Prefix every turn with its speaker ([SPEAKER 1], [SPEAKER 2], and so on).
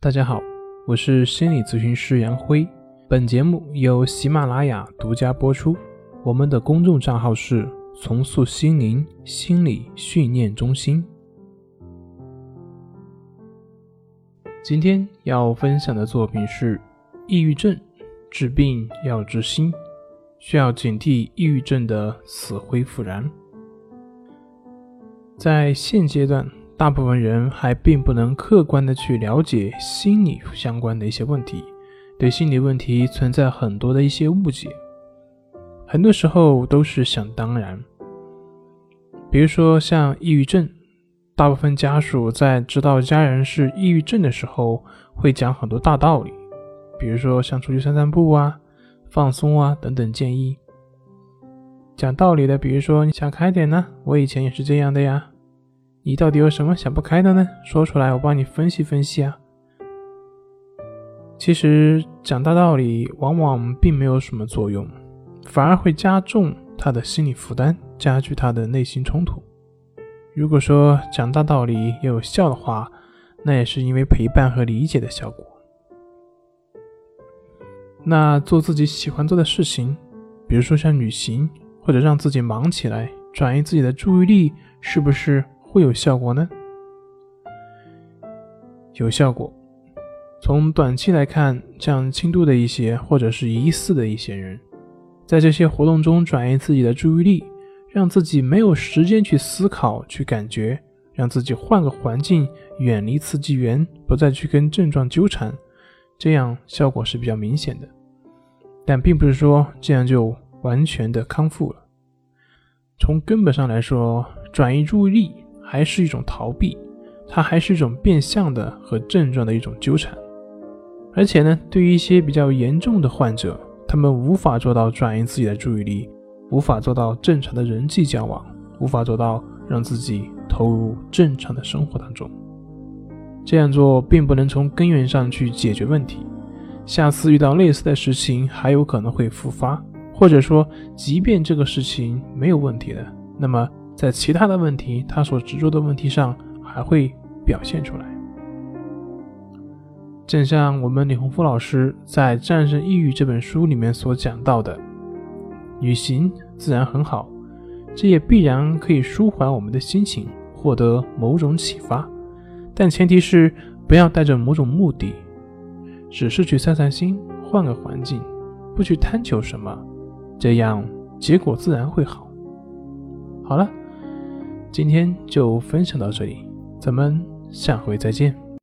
[SPEAKER 1] 大家好，我是心理咨询师杨辉。本节目由喜马拉雅独家播出。我们的公众账号是“重塑心灵心理训练中心”。今天要分享的作品是：抑郁症治病要治心，需要警惕抑郁症的死灰复燃。在现阶段。大部分人还并不能客观的去了解心理相关的一些问题，对心理问题存在很多的一些误解，很多时候都是想当然。比如说像抑郁症，大部分家属在知道家人是抑郁症的时候，会讲很多大道理，比如说像出去散散步啊、放松啊等等建议。讲道理的，比如说你想开点呢，我以前也是这样的呀。你到底有什么想不开的呢？说出来，我帮你分析分析啊。其实讲大道理往往并没有什么作用，反而会加重他的心理负担，加剧他的内心冲突。如果说讲大道理有效的话，那也是因为陪伴和理解的效果。那做自己喜欢做的事情，比如说像旅行，或者让自己忙起来，转移自己的注意力，是不是？会有效果呢？有效果。从短期来看，像轻度的一些或者是疑似的一些人，在这些活动中转移自己的注意力，让自己没有时间去思考、去感觉，让自己换个环境，远离刺激源，不再去跟症状纠缠，这样效果是比较明显的。但并不是说这样就完全的康复了。从根本上来说，转移注意力。还是一种逃避，它还是一种变相的和症状的一种纠缠，而且呢，对于一些比较严重的患者，他们无法做到转移自己的注意力，无法做到正常的人际交往，无法做到让自己投入正常的生活当中。这样做并不能从根源上去解决问题，下次遇到类似的事情还有可能会复发，或者说，即便这个事情没有问题了，那么。在其他的问题，他所执着的问题上还会表现出来。正像我们李洪福老师在《战胜抑郁》这本书里面所讲到的，旅行自然很好，这也必然可以舒缓我们的心情，获得某种启发。但前提是不要带着某种目的，只是去散散心，换个环境，不去贪求什么，这样结果自然会好。好了。今天就分享到这里，咱们下回再见。